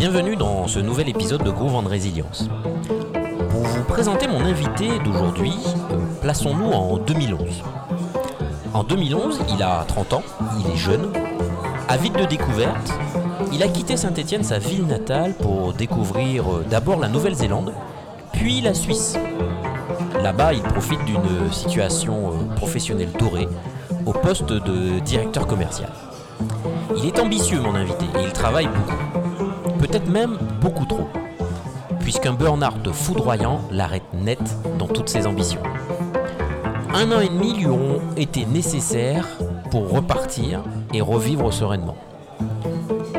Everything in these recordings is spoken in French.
Bienvenue dans ce nouvel épisode de Groove en Résilience. Pour vous présenter mon invité d'aujourd'hui, euh, plaçons-nous en 2011. En 2011, il a 30 ans, il est jeune, avide de découverte, il a quitté Saint-Étienne, sa ville natale, pour découvrir euh, d'abord la Nouvelle-Zélande, puis la Suisse. Là-bas, il profite d'une situation euh, professionnelle dorée au poste de directeur commercial. Il est ambitieux, mon invité, et il travaille beaucoup. Peut-être même beaucoup trop. Puisqu'un burn-out foudroyant l'arrête net dans toutes ses ambitions. Un an et demi lui auront été nécessaires pour repartir et revivre sereinement.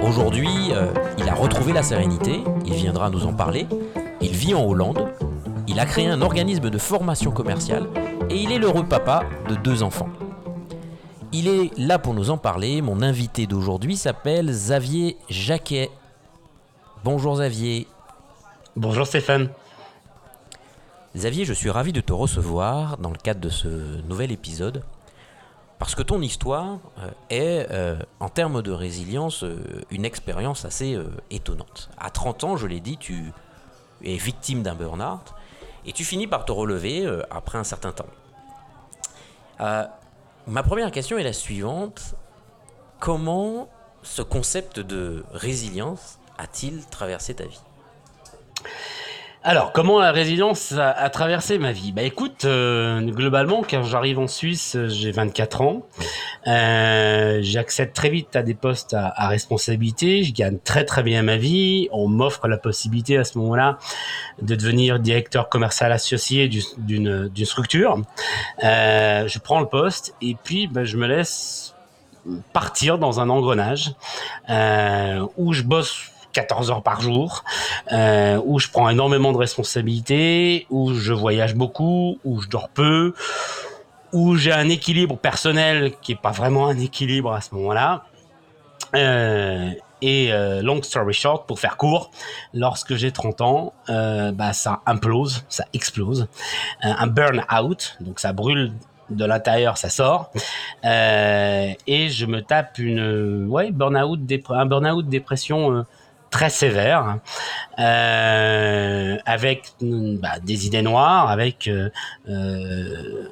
Aujourd'hui, euh, il a retrouvé la sérénité, il viendra nous en parler, il vit en Hollande, il a créé un organisme de formation commerciale et il est l'heureux papa de deux enfants. Il est là pour nous en parler. Mon invité d'aujourd'hui s'appelle Xavier Jacquet. Bonjour Xavier. Bonjour Stéphane. Xavier, je suis ravi de te recevoir dans le cadre de ce nouvel épisode. Parce que ton histoire euh, est, euh, en termes de résilience, euh, une expérience assez étonnante. À 30 ans, je l'ai dit, tu es victime d'un burn-out et tu finis par te relever après un certain temps. Ma première question est la suivante. Comment ce concept de résilience a-t-il traversé ta vie alors, comment la résilience a, traversé ma vie? Bah écoute, euh, globalement, quand j'arrive en Suisse, j'ai 24 ans. Euh, J'accède très vite à des postes à, responsabilité. Je gagne très très bien ma vie. On m'offre la possibilité à ce moment-là de devenir directeur commercial associé d'une structure. Euh, je prends le poste et puis bah, je me laisse partir dans un engrenage où je bosse 14 heures par jour, euh, où je prends énormément de responsabilités, où je voyage beaucoup, où je dors peu, où j'ai un équilibre personnel qui est pas vraiment un équilibre à ce moment-là. Euh, et euh, long story short, pour faire court, lorsque j'ai 30 ans, bah, ça implose, ça explose. Un burn-out, donc ça brûle de l'intérieur, ça sort. Et je me tape une, ouais, burn-out, un burn-out dépression très sévère, euh, avec bah, des idées noires, avec euh, euh,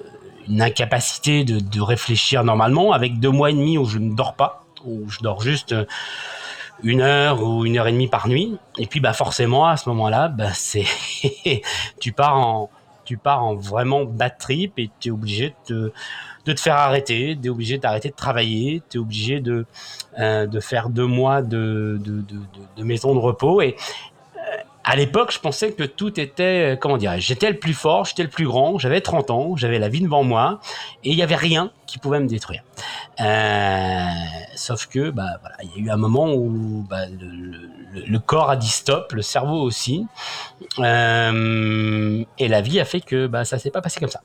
une incapacité de, réfléchir normalement, avec deux mois et demi où je ne dors pas, où je dors juste une heure ou une heure et demie par nuit. Et puis bah forcément à ce moment-là, bah, c'est tu pars en tu pars en vraiment bad trip et tu es obligé de te de te faire arrêter, tu es obligé d'arrêter de travailler, tu es obligé de, euh, de faire deux mois de, de, de, de, maison de repos. Et euh, à l'époque, je pensais que tout était, euh, comment dirais j'étais le plus fort, j'étais le plus grand, j'avais 30 ans, j'avais la vie devant moi, et il n'y avait rien qui pouvait me détruire. Sauf que, bah, voilà, il y a eu un moment où bah, le, le, corps a dit stop, le cerveau aussi, et la vie a fait que bah, ça s'est pas passé comme ça.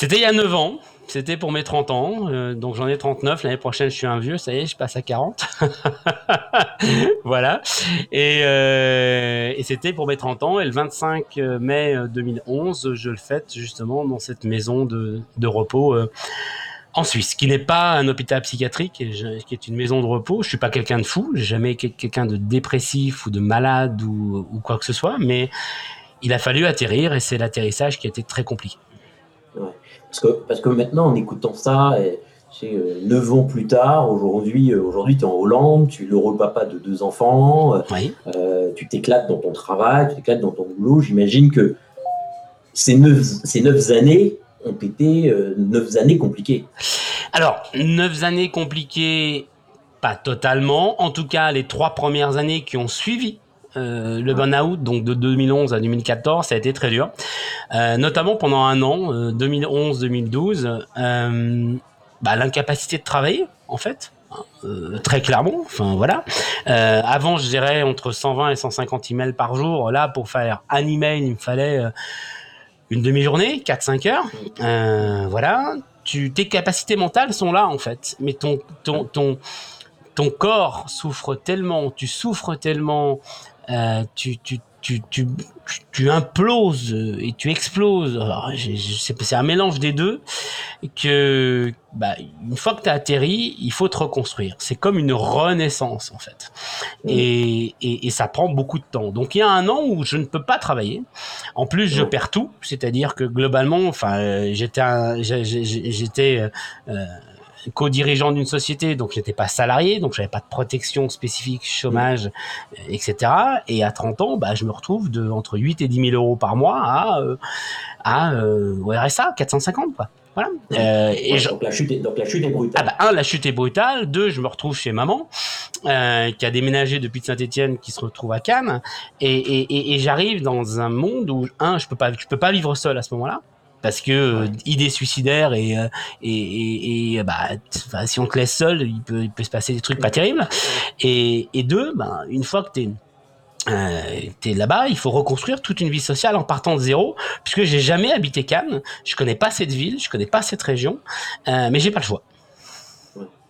C'était il y a 9 ans. C'était pour mes 30 ans. Euh, donc j'en ai 39. L'année prochaine, je suis un vieux. Ça y est, je passe à 40. voilà. Et, euh, et c'était pour mes 30 ans. Et le 25 mai 2011, je le fête justement dans cette maison de, repos. Euh, en Suisse, qui n'est pas un hôpital psychiatrique, qui est une maison de repos. Je suis pas quelqu'un de fou, j'ai jamais quelqu'un de dépressif ou de malade ou, quoi que ce soit, mais il a fallu atterrir et c'est l'atterrissage qui a été très compliqué. Parce, que, parce que maintenant, en écoutant ça, euh, 9 ans plus tard, aujourd'hui, euh, aujourd'hui tu es en Hollande, tu es l'heureux papa de deux enfants, euh, oui. tu t'éclates dans ton travail, tu t'éclates dans ton boulot. J'imagine que ces 9, ces neuf années ont été 9 années compliquées. Alors, 9 années compliquées, pas totalement. En tout cas, les trois premières années qui ont suivi euh, le burn-out, donc de 2011 à 2014, ça a été très dur, euh, notamment pendant un an, euh, 2011-2012, euh, bah, l'incapacité de travailler, en fait, très clairement. Enfin voilà. avant, je dirais entre 120 et 150 emails par jour. Là, pour faire un email, il me fallait une demi-journée, 4-5 heures. voilà. Tu, tes capacités mentales sont là, en fait, mais ton ton ton ton corps souffre tellement, tu souffres tellement, euh, tu, tu, tu, tu, tu imploses et tu exploses. C'est un mélange des deux. Que bah, une fois que tu as atterri, il faut te reconstruire. C'est comme une renaissance en fait. Et, et, et, ça prend beaucoup de temps. Donc il y a un an où je ne peux pas travailler. En plus, je perds tout. C'est-à-dire que globalement, enfin, j'étais j'étais euh, co-dirigeant d'une société, donc j'étais pas salarié, donc j'avais pas de protection spécifique, chômage, euh, etc. Et à 30 ans, bah, je me retrouve de entre 8 et 10 000 euros par mois à, euh, à euh, RSA, 450 quoi. Voilà. Euh, et donc, la chute est, donc la chute est brutale. Ah bah, un, la chute est brutale. Deux, je me retrouve chez maman, euh, qui a déménagé depuis Saint-Etienne, qui se retrouve à Cannes. Et, et, et, j'arrive dans un monde où, un, je peux pas, je peux pas vivre seul à ce moment-là parce que euh, idée suicidaire et et, et, et bah si on te laisse seul il peut il peut se passer des trucs pas terribles. Et, et deux bah, une fois que t'es euh, t'es là-bas, il faut reconstruire toute une vie sociale en partant de zéro, puisque j'ai jamais habité Cannes, je connais pas cette ville, je connais pas cette région, euh, mais j'ai pas le choix.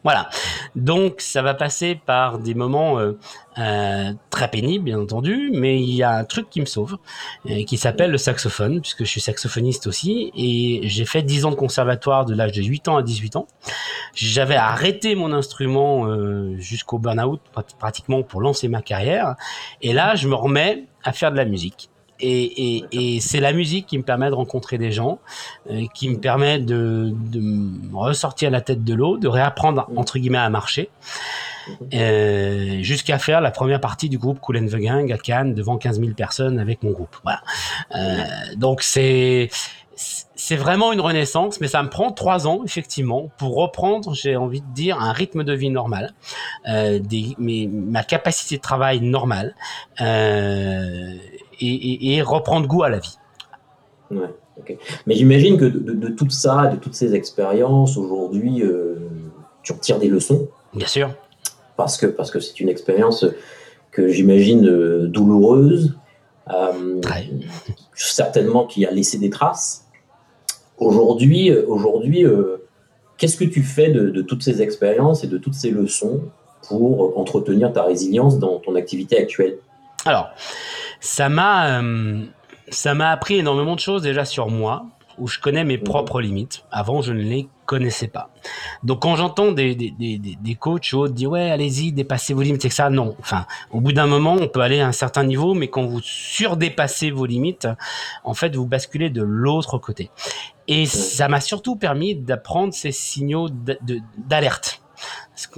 Voilà. Donc ça va passer par des moments euh, euh, très pénibles, bien entendu, mais il y a un truc qui me sauve, euh, qui s'appelle le saxophone, puisque je suis saxophoniste aussi, et j'ai fait 10 ans de conservatoire de l'âge de 8 ans à 18 ans. J'avais arrêté mon instrument euh, jusqu'au burn-out pratiquement pour lancer ma carrière, et là je me remets à faire de la musique. Et, et, et c'est la musique qui me permet de rencontrer des gens, euh, qui me permet de, de me ressortir la tête de l'eau, de réapprendre entre guillemets à marcher, euh, jusqu'à faire la première partie du groupe Cool and the Gang à Cannes devant 15 000 personnes avec mon groupe. Voilà. Euh, donc c'est c'est vraiment une renaissance, mais ça me prend trois ans effectivement pour reprendre, j'ai envie de dire, un rythme de vie normal, euh, des, mes, ma capacité de travail normale. Euh, et, et, et, reprendre goût à la vie. Ouais, okay. Mais j'imagine que de, de, de, tout ça, de toutes ces expériences, aujourd'hui, euh, tu retires des leçons. Bien sûr. Parce que parce que c'est une expérience que j'imagine euh, douloureuse, certainement qui a laissé des traces. Aujourd'hui, aujourd'hui, euh, qu'est-ce que tu fais de, toutes ces expériences et de toutes ces leçons pour entretenir ta résilience dans ton activité actuelle? Alors, euh, ça m'a appris énormément de choses déjà sur moi où je connais mes propres limites. Avant, je ne les connaissais pas. Donc, quand j'entends des, des, des, des coachs ou autres dire ouais, allez-y, dépassez vos limites, c'est ça. Non. Enfin, au bout d'un moment, on peut aller à un certain niveau, mais quand vous surdépassez vos limites, en fait, vous basculez de l'autre côté. Et ça m'a surtout permis d'apprendre ces signaux d'alerte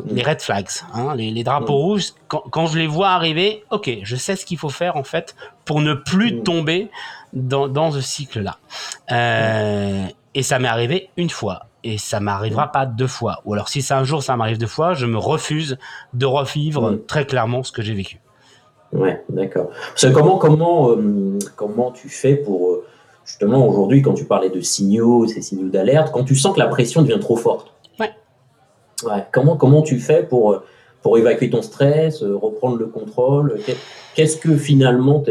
les red flags, hein, les, les, drapeaux mmh. rouges, quand, quand, je les vois arriver, ok, je sais ce qu'il faut faire en fait pour ne plus mmh. tomber dans, dans ce cycle-là. Euh. Et ça m'est arrivé une fois, et ça m'arrivera pas deux fois. Ou alors si c'est un jour ça m'arrive deux fois, je me refuse de revivre très clairement ce que j'ai vécu. Ouais, d'accord. Comment comment euh, comment tu fais pour euh, justement aujourd'hui quand tu parlais de signaux, ces signaux d'alerte, quand tu sens que la pression devient trop forte? Ouais. Comment, comment tu fais pour, pour évacuer ton stress, reprendre le contrôle? Qu'est-ce que finalement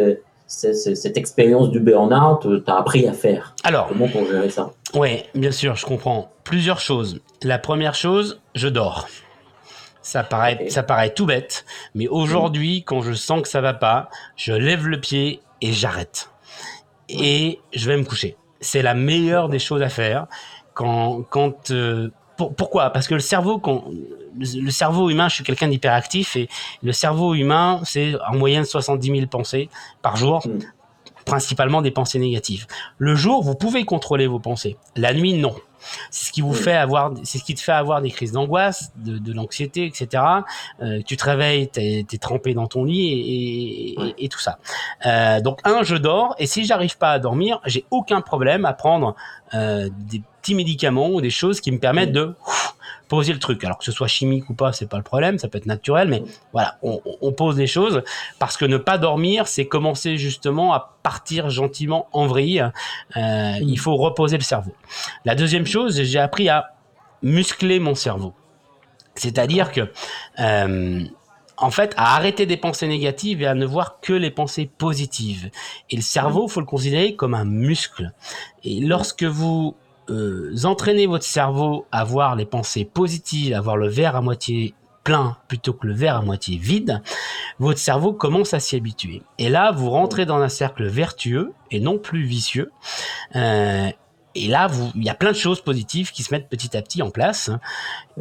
cette expérience du burn-out t'a appris à faire Alors, comment pour gérer ça? Oui, bien sûr, je comprends. Plusieurs choses. La première chose, je dors. Ça paraît, okay. ça paraît tout bête, mais aujourd'hui, mmh. quand je sens que ça va pas, je lève le pied et j'arrête. Et je vais me coucher. C'est la meilleure des choses à faire quand, quand euh, pour, pourquoi? Parce que le cerveau, quand, le cerveau humain, je suis quelqu'un d'hyperactif et le cerveau humain, c'est en moyenne 70 000 pensées par jour, mmh. principalement des pensées négatives. Le jour, vous pouvez contrôler vos pensées. La nuit, non. C'est ce qui vous fait avoir, c'est ce qui te fait avoir des crises d'angoisse, de, de l'anxiété, etc. Euh, tu te réveilles, t'es es trempé dans ton lit et, et, ouais. et tout ça. Euh, donc un, je dors et si j'arrive pas à dormir, j'ai aucun problème à prendre euh, des petits médicaments ou des choses qui me permettent de ouf, poser le truc. Alors que ce soit chimique ou pas, c'est pas le problème, ça peut être naturel, mais voilà, on, on pose des choses parce que ne pas dormir, c'est commencer justement à partir gentiment en vrille. Euh, il faut reposer le cerveau. La deuxième j'ai appris à muscler mon cerveau. C'est-à-dire que euh, en fait, à arrêter des pensées négatives et à ne voir que les pensées positives. Et le cerveau, faut le considérer comme un muscle. Et lorsque vous euh, entraînez votre cerveau à voir les pensées positives, à voir le verre à moitié plein plutôt que le verre à moitié vide, votre cerveau commence à s'y habituer. Et là, vous rentrez dans un cercle vertueux et non plus vicieux. Euh, et là, il y a plein de choses positives qui se mettent petit à petit en place.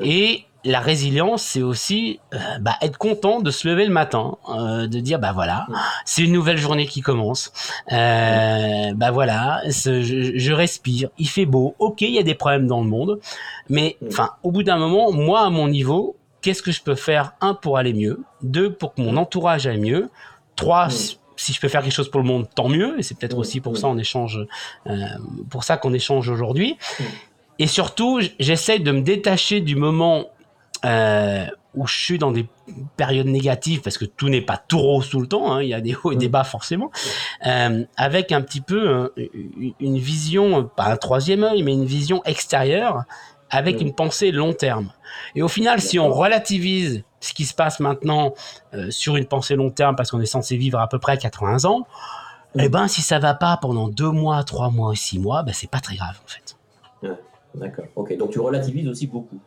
Et la résilience, c'est aussi euh, bah, être content de se lever le matin, euh, de dire bah voilà, c'est une nouvelle journée qui commence. Euh, bah voilà, je, je, respire, il fait beau. Ok, il y a des problèmes dans le monde, mais enfin, au bout d'un moment, moi à mon niveau, qu'est-ce que je peux faire? Un pour aller mieux, deux pour que mon entourage aille mieux, trois si je peux faire quelque chose pour le monde, tant mieux. Et c'est peut-être aussi pour ça on échange, pour ça qu'on échange aujourd'hui. Et surtout, j'essaye de me détacher du moment euh, où je suis dans des périodes négatives parce que tout n'est pas tout rose tout le temps, hein, il y a des hauts et des bas forcément, euh, avec un petit peu euh, une vision, pas un troisième œil, mais une vision extérieure avec une pensée long terme. Et au final, si on relativise ce qui se passe maintenant euh, sur une pensée long terme parce qu'on est censé vivre à peu près 80 ans, eh ben si ça va pas pendant deux mois, trois mois, six mois, ben c'est pas très grave en fait. D'accord. Ok. Donc tu relativises aussi beaucoup.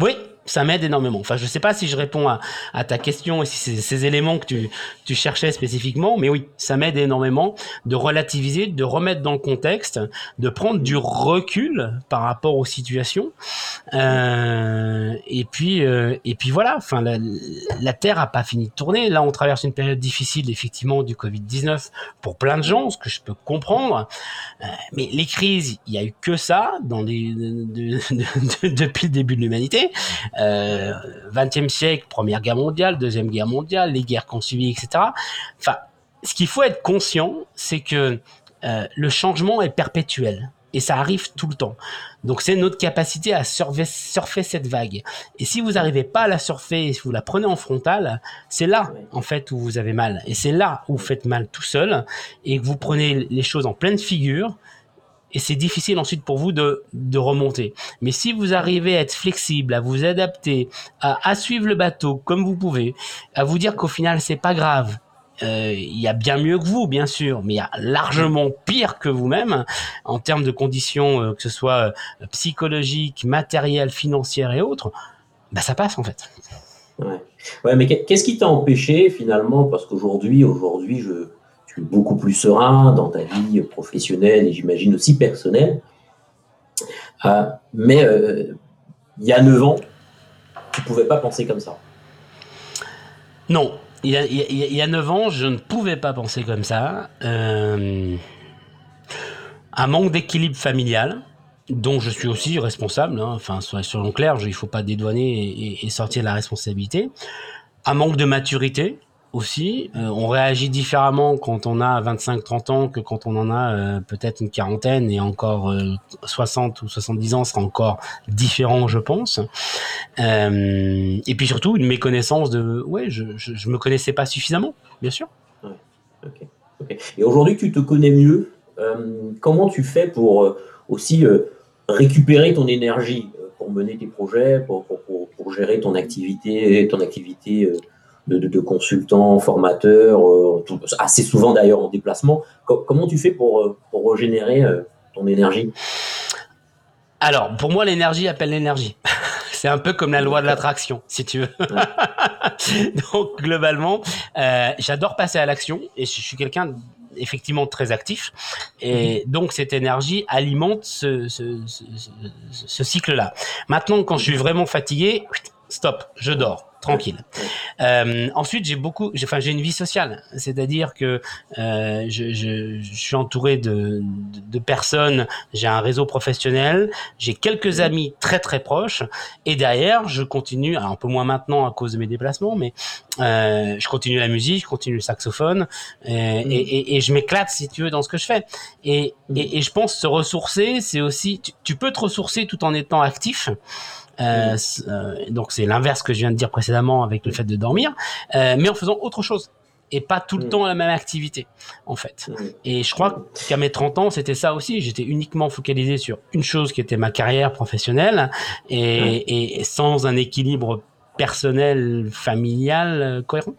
Oui, ça m'aide énormément. Enfin, je sais pas si je réponds à, à ta question et si c'est ces éléments que tu, tu cherchais spécifiquement, mais oui, ça m'aide énormément de relativiser, de remettre dans le contexte, de prendre du recul par rapport aux situations. Euh, et puis, euh, et puis voilà. Enfin, la, la, Terre a pas fini de tourner. Là, on traverse une période difficile, effectivement, du Covid 19 pour plein de gens, ce que je peux comprendre. Euh, mais les crises, il y a eu que ça dans les, de, de, depuis le début de l'humanité. 20e euh, siècle, Première Guerre mondiale, Deuxième Guerre mondiale, les guerres qu'on subit, etc. Enfin, ce qu'il faut être conscient, c'est que euh, le changement est perpétuel. Et ça arrive tout le temps. Donc c'est notre capacité à surfer, surfer cette vague. Et si vous n'arrivez pas à la surfer, si vous la prenez en frontal, c'est là en fait où vous avez mal. Et c'est là où vous faites mal tout seul et que vous prenez les choses en pleine figure et c'est difficile ensuite pour vous de, de, remonter. Mais si vous arrivez à être flexible, à vous adapter, à, suivre le bateau comme vous pouvez, à vous dire qu'au final c'est pas grave, euh, il y a bien mieux que vous, bien sûr, mais il y a largement pire que vous-même en termes de conditions, euh, que ce soit euh, psychologiques, matérielles, financières et autres. Bah ça passe en fait. Ouais, ouais mais qu'est-ce qui t'a empêché finalement? Parce qu'aujourd'hui, aujourd'hui, je beaucoup plus serein dans ta vie professionnelle et j'imagine aussi personnelle. Euh, mais euh, il y a 9 ans, tu pouvais pas penser comme ça. Non, il y, a, il y, a, 9 ans, je ne pouvais pas penser comme ça. Euh, un manque d'équilibre familial, dont je suis aussi responsable, hein, enfin, soyons clairs, il ne faut pas dédouaner et, et, sortir de la responsabilité. Un manque de maturité, aussi. Euh, on réagit différemment quand on a 25-30 ans que quand on en a euh, peut-être une quarantaine et encore 60 euh, ou 70 ans sera encore différent, je pense. et puis surtout une méconnaissance de, ouais, je, je, me connaissais pas suffisamment, bien sûr. Et aujourd'hui, tu te connais mieux. comment tu fais pour aussi récupérer ton énergie pour mener tes projets, pour, pour, pour gérer ton activité, ton activité de, de, consultants, formateurs, euh, assez souvent d'ailleurs en déplacement. comment tu fais pour, euh, pour régénérer euh, ton énergie? Alors, pour moi, l'énergie appelle l'énergie. C'est un peu comme la loi de l'attraction, si tu veux. Donc, globalement, j'adore passer à l'action et je suis quelqu'un effectivement très actif. Et donc, cette énergie alimente ce, ce, ce, ce cycle-là. Maintenant, quand je suis vraiment fatigué, stop, je dors tranquille. Euh, ensuite, j'ai beaucoup, enfin, j'ai une vie sociale, c'est-à-dire que euh, je, je, je, suis entouré de, de, personnes, j'ai un réseau professionnel, j'ai quelques amis très très proches, et derrière, je continue, alors un peu moins maintenant à cause de mes déplacements, mais euh, je continue la musique, je continue le saxophone, et, mm. et, et, je m'éclate si tu veux dans ce que je fais. Et, mm. et, je pense se ressourcer, c'est aussi, tu, tu, peux te ressourcer tout en étant actif. Euh, euh, donc c'est l'inverse que je viens de dire précédemment avec le fait de dormir, euh, mais en faisant autre chose et pas tout le temps la même activité en fait. Et je crois qu'à mes 30 ans, c'était ça aussi, j'étais uniquement focalisé sur une chose qui était ma carrière professionnelle et, et sans un équilibre personnel, familial cohérent.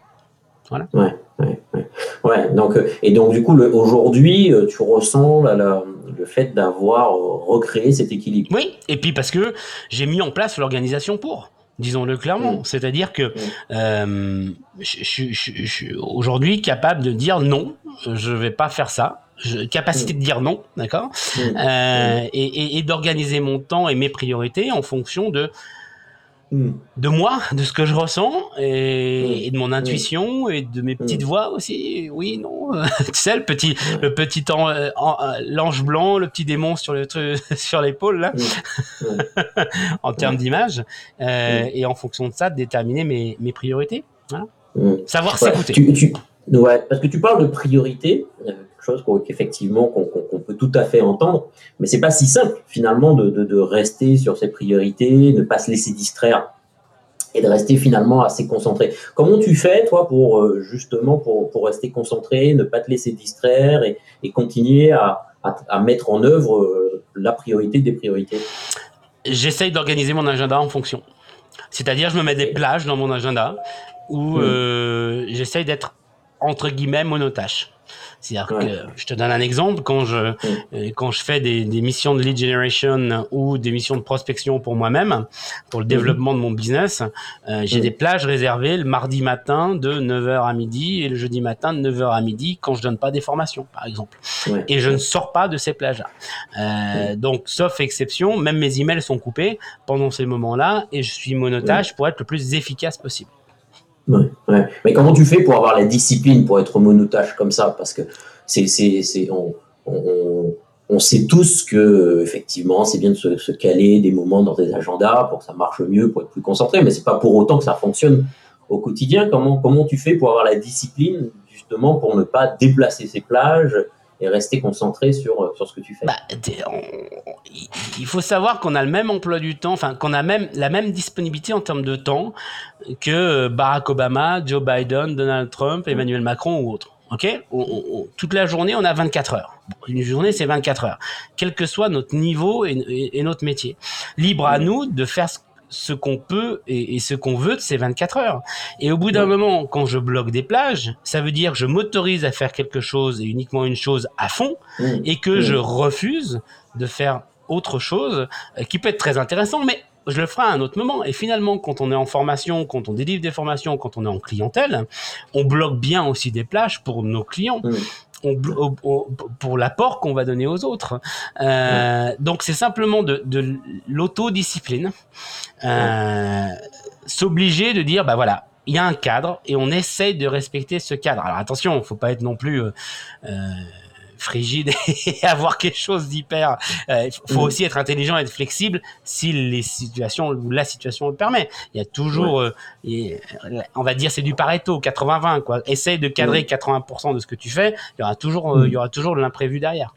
Voilà. Ouais, ouais, ouais. ouais donc, et donc, du coup, aujourd'hui, tu ressens la, la, le fait d'avoir recréé cet équilibre. Oui, et puis parce que j'ai mis en place l'organisation pour. disons-le clairement. Mm. C'est-à-dire que mm. je, suis aujourd'hui capable de dire non, je vais pas faire ça. capacité de dire non, d'accord, et d'organiser mon temps et mes priorités en fonction de Hmm. de moi, de ce que je ressens et, hmm. de mon intuition et de mes petites voix aussi. Oui, non, tu sais le petit, le petit euh, euh, l'ange blanc, le petit démon sur le sur l'épaule là, en termes d'image euh, et en fonction de ça, déterminer mes, mes priorités. Savoir s'écouter. Ouais, parce que tu parles de priorité, chose qu'effectivement qu'on peut tout à fait entendre, mais c'est pas si simple finalement de, de, rester sur ses priorités, ne pas se laisser distraire et de rester finalement assez concentré. Comment tu fais toi pour euh, justement pour, pour rester concentré, ne pas te laisser distraire et, et continuer à, à, mettre en œuvre euh, la priorité des priorités? J'essaye d'organiser mon agenda en fonction. C'est-à-dire, je me mets des plages dans mon agenda où mmh. euh, j'essaye d'être entre guillemets monotache. C'est-à-dire que je te donne un exemple quand je euh, quand je fais des, des, missions de lead generation ou des missions de prospection pour moi-même pour le mm. développement de mon business, euh, j'ai mm. des plages réservées le mardi matin de 9h à midi et le jeudi matin de 9h à midi quand je donne pas des formations par exemple. Et je ne sors pas de ces plages-là. Euh, donc sauf exception, même mes emails sont coupés pendant ces moments-là et je suis monotage pour être le plus efficace possible. Mais comment tu fais pour avoir la discipline pour être monotache comme ça? Parce que c'est, c'est, c'est on, on, on, sait tous que effectivement c'est bien de se, se, caler des moments dans des agendas pour que ça marche mieux, pour être plus concentré, mais c'est pas pour autant que ça fonctionne au quotidien. Comment comment tu fais pour avoir la discipline justement pour ne pas déplacer ces plages et rester concentré sur, euh, sur ce que tu fais. Bah, il faut savoir qu'on a le même emploi du temps, enfin qu'on a même la même disponibilité en termes de temps que Barack Obama, Joe Biden, Donald Trump, mm. Emmanuel Macron ou autres. Ok, toute la journée, on a 24 heures. Une journée, c'est 24 heures, quel que soit notre niveau et, et notre métier. Libre à mm. nous de faire ce ce qu'on peut et, ce qu'on veut de ces 24 heures. Et au bout d'un moment, quand je bloque des plages, ça veut dire que je m'autorise à faire quelque chose et uniquement une chose à fond mmh. et que mmh. je refuse de faire autre chose euh, qui peut être très intéressant, mais je le ferai à un autre moment. Et finalement, quand on est en formation, quand on délivre des formations, quand on est en clientèle, on bloque bien aussi des plages pour nos clients. Mmh pour l'apport qu'on va donner aux autres. Euh, donc c'est simplement de, de l'autodiscipline, euh, s'obliger de dire bah voilà, il y a un cadre et on essaye de respecter ce cadre. Alors attention, faut pas être non plus euh, frigide et avoir quelque chose d'hyper. Il euh, faut mm. aussi être intelligent et être flexible si les situations ou la situation le permet. Il y a toujours, euh, on va dire, c'est du Pareto, 80-20 quoi. Essaye de cadrer 80% de ce que tu fais. Il y aura toujours, euh, mm. il y aura toujours de l'imprévu derrière.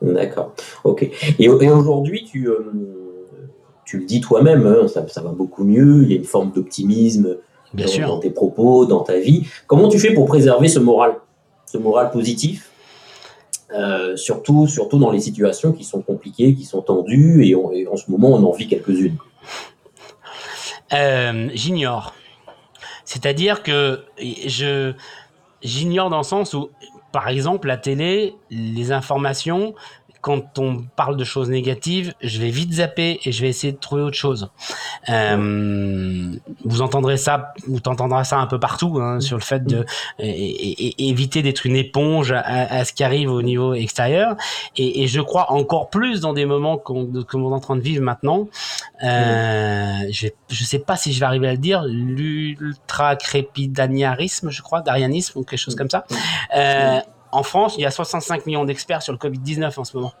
D'accord. Ok. Et, aujourd'hui, tu, tu le dis toi-même, hein, ça, ça, va beaucoup mieux. Il y a une forme d'optimisme dans, dans tes propos, dans ta vie. Comment tu fais pour préserver ce moral, ce moral positif? Euh, surtout, surtout dans les situations qui sont compliquées, qui sont tendues, et, en ce moment, on en vit quelques-unes. Euh, j'ignore. C'est-à-dire que je j'ignore dans le sens où, par exemple, la télé, les informations, quand on parle de choses négatives, je vais vite zapper et je vais essayer de trouver autre chose. Euh, vous entendrez ça, vous t'entendrez ça un peu partout hein, sur le fait de éviter d'être une éponge à, ce qui arrive au niveau extérieur. Et, je crois encore plus dans des moments qu'on est en train de vivre maintenant. Euh, je, je sais pas si je vais arriver à le dire, l'ultra crépidaniarisme, je crois, d'arianisme ou quelque chose comme ça. Euh, en France, il y a 65 millions d'experts sur le Covid-19 en ce moment.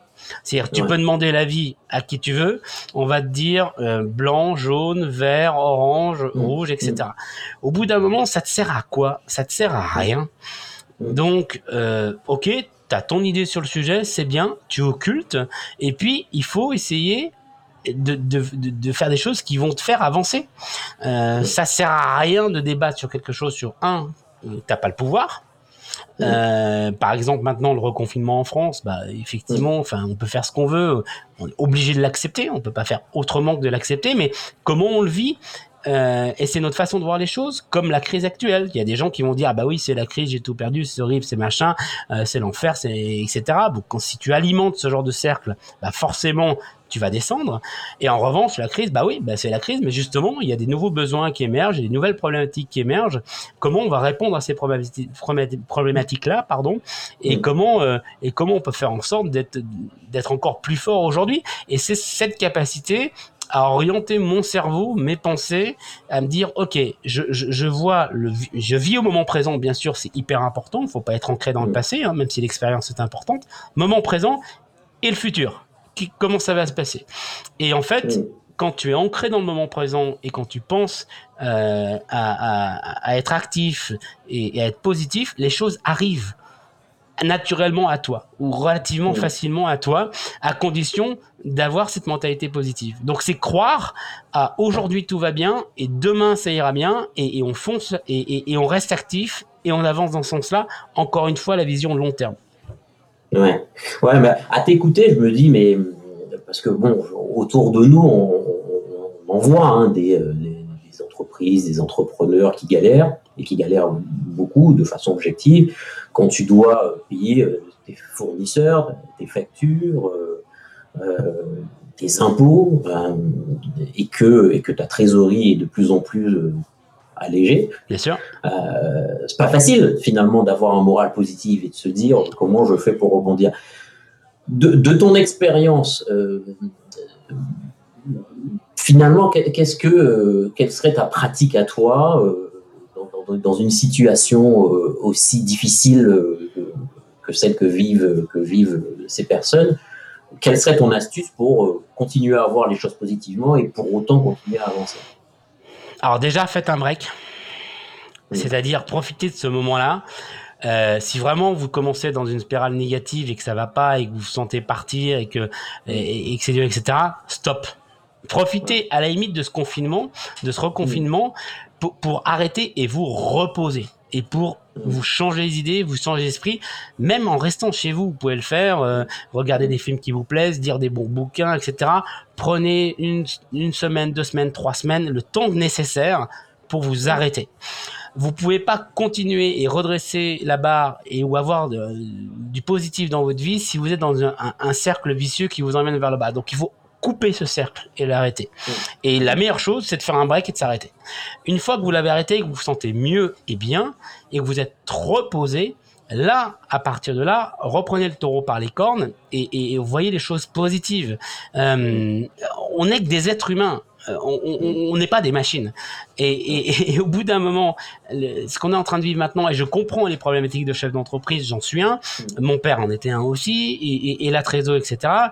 C'est-à-dire, tu peux demander l'avis à qui tu veux, on va te dire euh, blanc, jaune, vert, orange, mmh. rouge, etc. Mmh. Au bout d'un moment, ça te sert à quoi? Ça te sert à rien. Mmh. Donc, euh, ok, tu as ton idée sur le sujet, c'est bien, tu occultes, et puis il faut essayer de, de, de, faire des choses qui vont te faire avancer. Euh, ça sert à rien de débattre sur quelque chose sur un, t'as pas le pouvoir. Euh, par exemple, maintenant, le reconfinement en France, bah, effectivement, enfin, on peut faire ce qu'on veut, on est obligé de l'accepter, on peut pas faire autrement que de l'accepter, mais comment on le vit? Euh, et c'est notre façon de voir les choses, comme la crise actuelle. Il y a des gens qui vont dire ah bah oui c'est la crise, j'ai tout perdu, c'est horrible, c'est machin, euh, c'est l'enfer, c'est etc. Donc quand si tu alimentes ce genre de cercle, bah forcément tu vas descendre. Et en revanche, la crise, bah oui, bah c'est la crise, mais justement, il y a des nouveaux besoins qui émergent, des nouvelles problématiques qui émergent. Comment on va répondre à ces problématiques-là, pardon, et mm. comment euh, et comment on peut faire en sorte d'être d'être encore plus fort aujourd'hui? Et c'est cette capacité à orienter mon cerveau, mes pensées, à me dire ok, je, je, vois le, je vis au moment présent. Bien sûr, c'est hyper important. Il faut pas être ancré dans le mm. passé, hein, même si l'expérience est importante. Moment présent et le futur comment ça va se passer? Et en fait, mm. quand tu es ancré dans le moment présent et quand tu penses euh, à, être actif et, à être positif, les choses arrivent naturellement à toi ou relativement mm. facilement à toi, à condition d'avoir cette mentalité positive. Donc c'est croire à aujourd'hui tout va bien et demain ça ira bien et, on fonce et, et, on reste actif et on avance dans ce sens-là. Encore une fois, la vision long terme. Ouais, ouais, mais à t'écouter, je me dis, mais parce que bon, autour de nous, on, on, voit hein, des, euh, des, entreprises, des entrepreneurs qui galèrent et qui galèrent beaucoup de façon objective. Quand tu dois payer euh, tes fournisseurs, tes factures, euh, tes impôts, et que et que ta trésorerie est de plus en plus allégé. Bien sûr. Euh, c'est pas facile finalement d'avoir un moral positif et de se dire comment je fais pour rebondir. De, ton expérience, euh, finalement, qu'est-ce que, euh, quelle serait ta pratique à toi dans, une situation aussi difficile que celle que vivent, que vivent ces personnes Quelle serait ton astuce pour continuer à voir les choses positivement et pour autant continuer à avancer? Alors déjà, faites un break. C'est-à-dire profitez de ce moment-là. Euh, si vraiment vous commencez dans une spirale négative et que ça va pas et que vous vous sentez partir et que et, que c'est dur, etc. Stop. Profitez à la limite de ce confinement, de ce reconfinement, pour, arrêter et vous reposer et pour vous changer les idées, vous changer l'esprit, même en restant chez vous, vous pouvez le faire, euh, regarder des films qui vous plaisent, dire des bons bouquins, etc. Prenez une, une semaine, deux semaines, trois semaines, le temps nécessaire pour vous arrêter. Vous pouvez pas continuer et redresser la barre et ou avoir du positif dans votre vie si vous êtes dans un, un cercle vicieux qui vous emmène vers le bas. Donc il faut couper ce cercle et l'arrêter. Mm. Et la meilleure chose, c'est de faire un break et de s'arrêter. Une fois que vous l'avez arrêté, que vous vous sentez mieux et bien, et que vous êtes reposé, là, à partir de là, reprenez le taureau par les cornes et, voyez les choses positives. Euh, on n'est que des êtres humains. Euh, on n'est pas des machines. Et, au bout d'un moment, ce qu'on est en train de vivre maintenant, et je comprends les problématiques de chef d'entreprise, j'en suis un, mm. mon père en était un aussi, et, la trésor, etc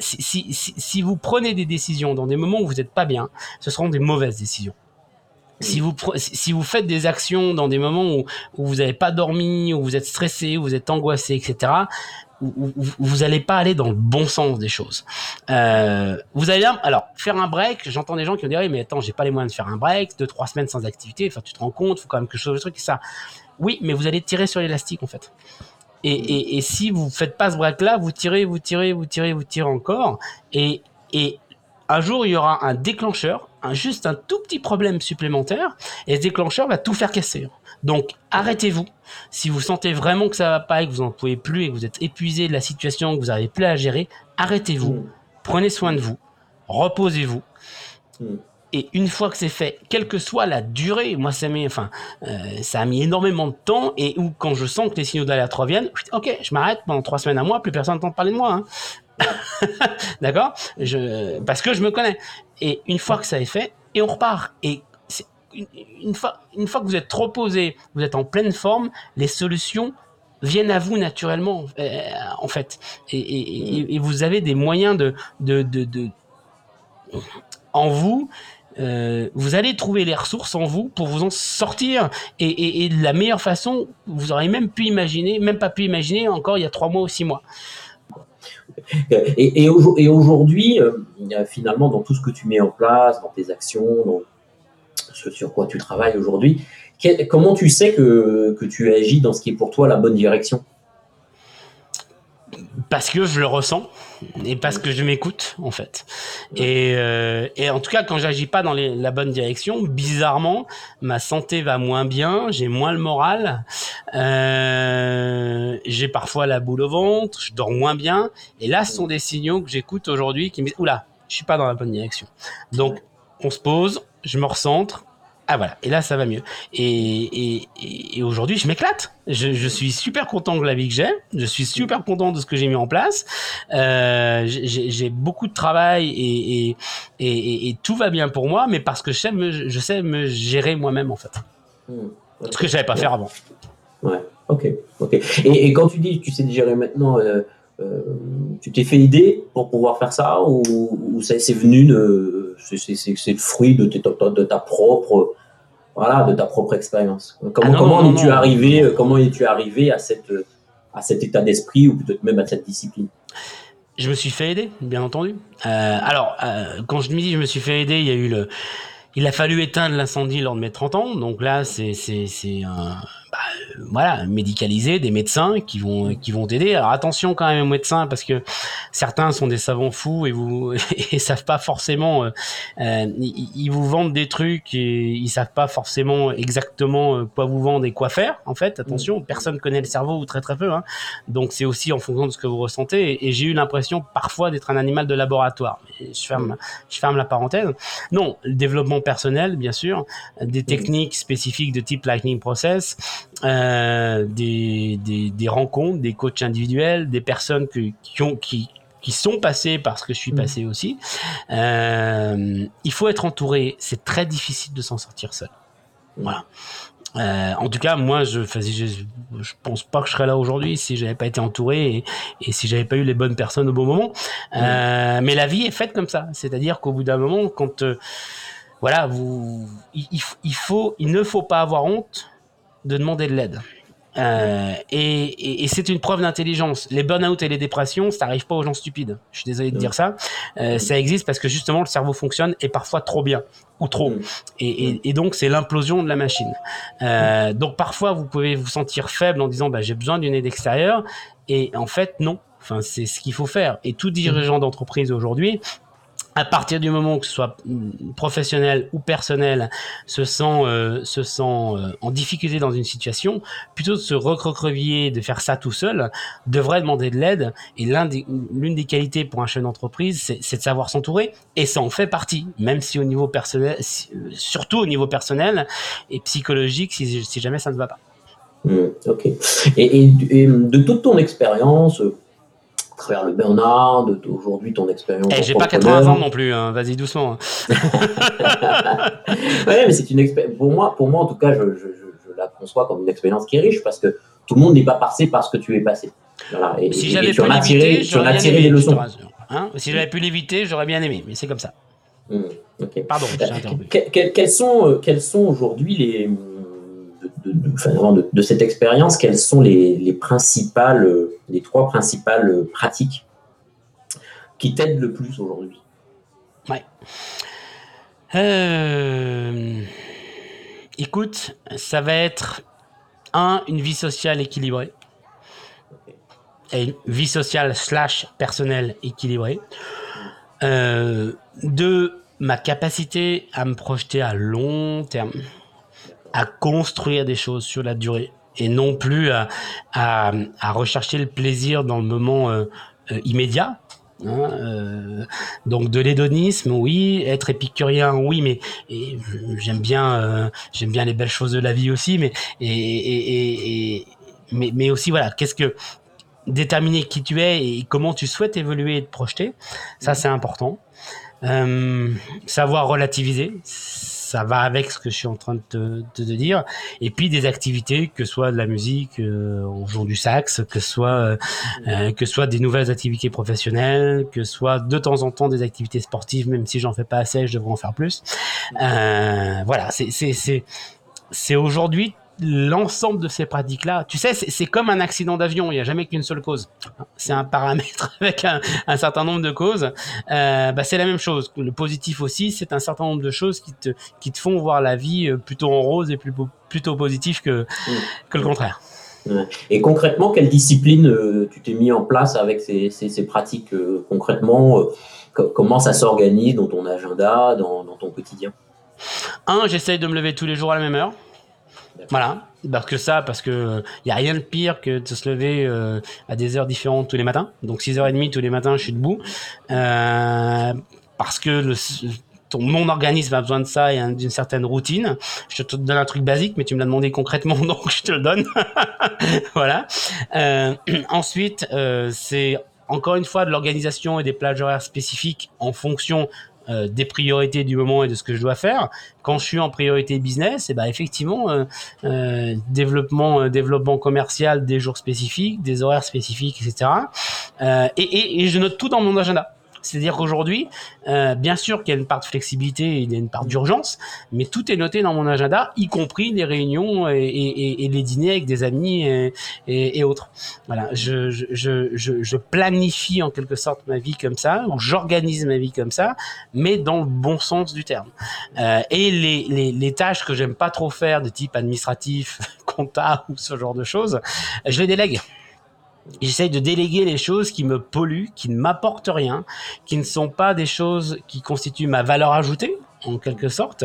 si, si, si, vous prenez des décisions dans des moments où vous n'êtes pas bien, ce seront des mauvaises décisions. Si vous, si vous faites des actions dans des moments où, où vous n'avez pas dormi, où vous êtes stressé, où vous êtes angoissé, etc., vous n'allez pas aller dans le bon sens des choses. Euh, vous allez alors faire un break. J'entends des gens qui vont dire oui, mais attends, j'ai pas les moyens de faire un break, deux trois semaines sans activité. Enfin, tu te rends compte, faut quand même que je fasse le truc ça. Oui, mais vous allez tirer sur l'élastique en fait. Et, et, et, si vous faites pas ce break-là, vous tirez, vous tirez, vous tirez, vous tirez encore. Et, et un jour, il y aura un déclencheur, un, juste un tout petit problème supplémentaire, et ce déclencheur va tout faire casser. Donc, arrêtez-vous. Si vous sentez vraiment que ça va pas et que vous en pouvez plus et que vous êtes épuisé de la situation, que vous n'arrivez plus à gérer, arrêtez-vous. Mm. Prenez soin de vous. Reposez-vous. Mm. Et une fois que c'est fait, quelle que soit la durée, moi ça met, enfin, euh, ça a mis énormément de temps et où quand je sens que les signaux d'alerte reviennent, ok, je m'arrête pendant trois semaines à moi, plus personne n'entend parler de moi. Hein. D'accord? Parce que je me connais. Et une fois que ça est fait, et on repart. Et une, fois, une fois que vous êtes trop posé, vous êtes en pleine forme, les solutions viennent à vous naturellement, euh, en fait. Et, vous avez des moyens de, de, de en vous euh, vous allez trouver les ressources en vous pour vous en sortir et, de la meilleure façon vous auriez même pu imaginer, même pas pu imaginer encore il y a trois mois ou six mois. Et, aujourd'hui, euh, finalement, dans tout ce que tu mets en place, dans tes actions, dans ce sur quoi tu travailles aujourd'hui, comment tu sais que tu agis dans ce qui est pour toi la bonne direction? Parce que je le ressens et parce que je m'écoute en fait. Et, euh, et, en tout cas, quand j'agis pas dans la bonne direction, bizarrement, ma santé va moins bien, j'ai moins le moral, euh, j'ai parfois la boule au ventre, je dors moins bien. Et là, ce sont des signaux que j'écoute aujourd'hui qui me disent oula, je suis pas dans la bonne direction. Donc, on se pose, je me recentre, ah voilà, et là ça va mieux. Et, aujourd'hui je m'éclate. Je, suis super content de la vie que j'ai. Je suis super content de ce que j'ai mis en place. Euh, j'ai beaucoup de travail et, tout va bien pour moi, mais parce que je sais me, je sais me gérer moi-même en fait. Hmm. Ce que je savais pas faire avant. Ouais, ok, ok. Et, quand tu dis tu sais gérer maintenant, euh, tu t'es fait idée pour pouvoir faire ça ou, ou c'est venu, c'est le fruit de, de ta propre voilà, de ta propre expérience? Comment, ah comment es-tu arrivé, euh, comment es-tu arrivé à cette, euh, à cet état d'esprit ou peut-être même à cette discipline? Je me suis fait aider, bien entendu. Euh, alors, quand je me dis je me suis fait aider, il y a eu le, il a fallu éteindre l'incendie lors de mes 30 ans. Donc là, c'est c'est un bah, voilà, médicalisés, des médecins qui vont qui vont t'aider. Alors attention quand même aux médecins parce que certains sont des savants fous et vous et savent pas forcément. Euh, euh ils, vous vendent des trucs et ils savent pas forcément exactement euh, quoi vous vendre et quoi faire. En fait, attention, mm. personne connaît le cerveau ou très très peu. Hein. Donc c'est aussi en fonction de ce que vous ressentez. Et, j'ai eu l'impression parfois d'être un animal de laboratoire. je ferme mm. je ferme la parenthèse. Non, le développement personnel, bien sûr, des mm. techniques spécifiques de type Lightning Process. Euh, des, des, rencontres, des coachs individuels, des personnes qui, ont, qui, qui sont passées par ce que je suis mm. passé aussi. Euh, il faut être entouré. C'est très difficile de s'en sortir seul. Voilà. Euh, en tout cas, moi, je, je, je pense pas que je serais là aujourd'hui si j'avais pas été entouré et, et si j'avais pas eu les bonnes personnes au bon moment. Mm. mais la vie est faite comme ça, c'est-à-dire qu'au bout d'un moment, quand voilà, vous, il, il, faut, il ne faut pas avoir honte de demander de l'aide. Euh, et, c'est une preuve d'intelligence. Les burn-out et les dépressions, ça n'arrive pas aux gens stupides. Je suis désolé de dire ça. Euh, ça existe parce que justement le cerveau fonctionne et parfois trop bien ou trop. Et, donc c'est l'implosion de la machine. Euh, donc parfois vous pouvez vous sentir faible en disant bah, j'ai besoin d'une aide extérieure. Et en fait non. Enfin c'est ce qu'il faut faire. Et tout dirigeant d'entreprise aujourd'hui à partir du moment que ce soit mm, professionnel ou personnel se sent euh, se sent euh, en difficulté dans une situation plutôt de se recroqueviller de faire ça tout seul devrait demander de l'aide. Et l'un l'une des qualités pour un chef d'entreprise c'est de savoir s'entourer. Et ça en fait partie même si au niveau personnel euh, surtout au niveau personnel et psychologique si, jamais ça ne va pas. Mmh, ok. Et, de toute ton expérience travers le burn-out, aujourd'hui ton expérience. Eh, j'ai pas 80 ans non plus, hein. vas-y doucement. ouais, mais c'est une expérience. Pour moi, pour moi, en tout cas, je, je, je, la conçois comme une expérience qui est riche parce que tout le monde n'est pas passé par ce que tu es passé. Voilà. Et, si j'avais pu l'éviter, j'aurais tiré des leçons. Hein si j'avais pu l'éviter, j'aurais bien aimé, mais c'est comme ça. Mmh, Pardon. quels sont, euh, quels sont aujourd'hui les de, de, cette expérience, quelles sont les, principales, les trois principales pratiques qui t'aident le plus aujourd'hui? Ouais. Euh, écoute, ça va être un, une vie sociale équilibrée. Et une vie sociale slash personnelle équilibrée. Euh, deux, ma capacité à me projeter à long terme à construire des choses sur la durée et non plus à, à, à rechercher le plaisir dans le moment euh, euh, immédiat. Hein, euh, donc de l'hédonisme, oui, être épicurien, oui, mais j'aime bien, j'aime bien les belles choses de la vie aussi, mais et, et, et, mais, mais aussi voilà, qu'est-ce que déterminer qui tu es et comment tu souhaites évoluer et te projeter, ça c'est important. savoir relativiser, ça va avec ce que je suis en train de te, dire. Et puis des activités, que ce soit de la musique, euh, en jouant du sax, que ce soit euh, euh, que soit des nouvelles activités professionnelles, que ce soit de temps en temps des activités sportives, même si j'en fais pas assez, je devrais en faire plus. voilà, c'est c'est c'est aujourd'hui l'ensemble de ces pratiques-là, tu sais, c'est comme un accident d'avion, il n'y a jamais qu'une seule cause. C'est un paramètre avec un, certain nombre de causes. Euh, bah, c'est la même chose. Le positif aussi, c'est un certain nombre de choses qui te, qui te font voir la vie euh, plutôt en rose et plus, plutôt positif que, que le contraire. Et concrètement, quelle discipline euh, tu t'es mis en place avec ces, ces, pratiques euh, concrètement Comment ça s'organise dans ton agenda, dans, dans ton quotidien? Un, j'essaye de me lever tous les jours à la même heure. Voilà, parce que ça, parce que il y a rien de pire que de se lever à des heures différentes tous les matins. Donc 6h30 tous les matins, je suis debout. parce que mon organisme a besoin de ça et d'une certaine routine. Je te donne un truc basique, mais tu me l'as demandé concrètement, donc je te le donne. voilà. Euh, ensuite, euh, c'est encore une fois de l'organisation et des plages horaires spécifiques en fonction euh, des priorités du moment et de ce que je dois faire. Quand je suis en priorité business, et eh ben effectivement, développement, développement commercial, des jours spécifiques, des horaires spécifiques, etc. Et, et, et je note tout dans mon agenda. C'est-à-dire qu'aujourd'hui, euh, bien sûr qu'il y a une part de flexibilité, il y a une part d'urgence, mais tout est noté dans mon agenda, y compris les réunions et, les dîners avec des amis et, autres. Voilà, je, je, planifie en quelque sorte ma vie comme ça, ou j'organise ma vie comme ça, mais dans le bon sens du terme. Euh, et les, les, les tâches que j'aime pas trop faire, de type administratif, comptable ou ce genre de choses, je les délègue. J'essaye de déléguer les choses qui me polluent, qui ne m'apportent rien, qui ne sont pas des choses qui constituent ma valeur ajoutée, en quelque sorte.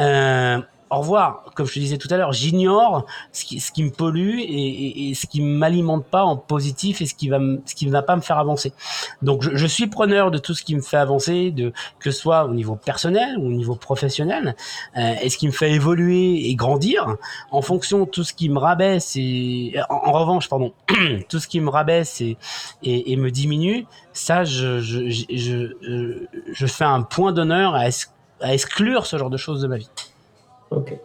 Euh, au revoir, comme je te disais tout à l'heure, j'ignore ce qui, ce qui me pollue et, et, ce qui m'alimente pas en positif et ce qui va ce qui ne va pas me faire avancer. Donc je, je, suis preneur de tout ce qui me fait avancer, de que ce soit au niveau personnel ou au niveau professionnel, euh, et ce qui me fait évoluer et grandir en fonction de tout ce qui me rabaisse et en, revanche pardon, tout ce qui me rabaisse et, et, et me diminue, ça je je, je, je, je fais un point d'honneur à, à exclure ce genre de choses de ma vie. Ok,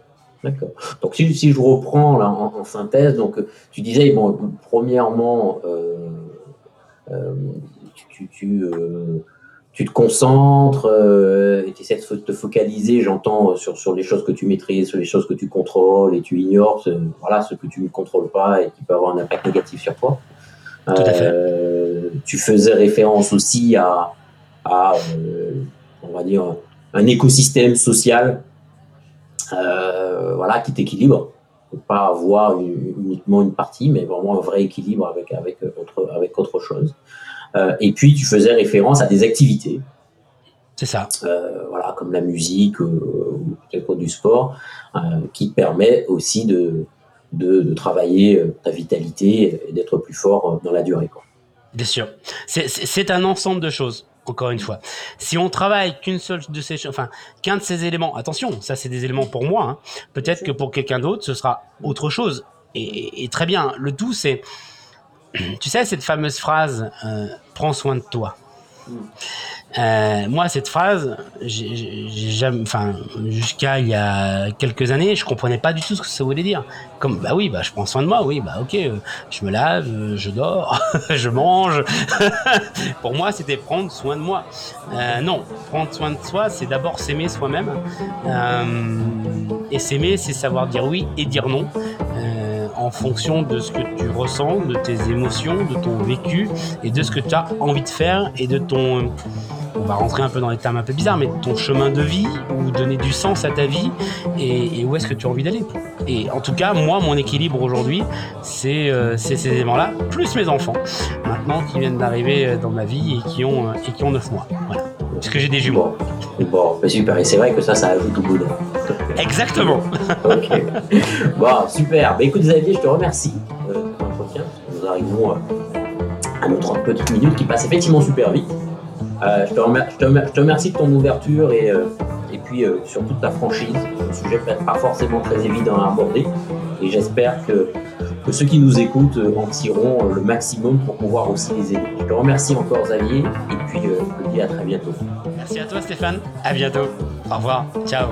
d'accord. Donc si, si, je reprends là en, synthèse, donc tu disais, bon, premièrement, euh, euh, tu, tu, euh, tu, te concentres et tu essaies de te focaliser, j'entends, sur, sur les choses que tu maîtrises, sur les choses que tu contrôles et tu ignores ce, voilà, ce que tu ne contrôles pas et qui peut avoir un impact négatif sur toi. Tout à fait. Tu faisais référence aussi à, à on va dire, un écosystème social euh, voilà, qui t'équilibre. Pas avoir uniquement une partie, mais vraiment un vrai équilibre avec, avec, autre, avec autre chose. Euh, et puis, tu faisais référence à des activités. C'est ça. Euh, voilà, comme la musique ou peut-être du sport, qui permet aussi de, de, travailler ta vitalité et d'être plus fort dans la durée. Quoi. Bien sûr. C'est un ensemble de choses encore une fois. Si on travaille qu'une seule de ces choses, enfin, qu'un de ces éléments, attention, ça c'est des éléments pour moi, hein. peut-être que pour quelqu'un d'autre, ce sera autre chose. Et, très bien, le tout c'est, tu sais, cette fameuse phrase, euh, prends soin de toi. Euh, moi, cette phrase, enfin, jusqu'à il y a quelques années, je comprenais pas du tout ce que ça voulait dire. Comme, bah oui, bah je prends soin de moi, oui, bah ok, euh, je me lave, euh, je dors, je mange. Pour moi, c'était prendre soin de moi. non, prendre soin de soi, c'est d'abord s'aimer soi-même. et s'aimer, c'est savoir dire oui et dire non en fonction de ce que tu ressens, de tes émotions, de ton vécu et de ce que tu as envie de faire et de ton on va rentrer un peu dans les termes un peu bizarres, mais ton chemin de vie ou donner du sens à ta vie et, où est-ce que tu as envie d'aller. Et en tout cas, moi, mon équilibre aujourd'hui, c'est euh, ces éléments-là, plus mes enfants, maintenant qui viennent d'arriver euh, dans ma vie et qui ont, euh, et qui ont 9 mois. Voilà. Parce que j'ai des jumeaux. Bon, bah, super. Et c'est vrai que ça, ça ajoute au bonheur. Exactement. ok. Bon, super. Bah, écoute, Xavier, je te remercie pour l'entretien. Nous arrivons à nos 30 petites minutes qui passent effectivement super vite. Euh, je, te remercie, de ton ouverture et, euh, et puis euh, surtout de ta franchise. Un sujet peut-être pas forcément très évident à aborder. Et j'espère que, que, ceux qui nous écoutent en tireront le maximum pour pouvoir aussi les aider. Je te remercie encore Xavier et puis je te dis à très bientôt. Merci à toi Stéphane. À bientôt. Au revoir. Ciao.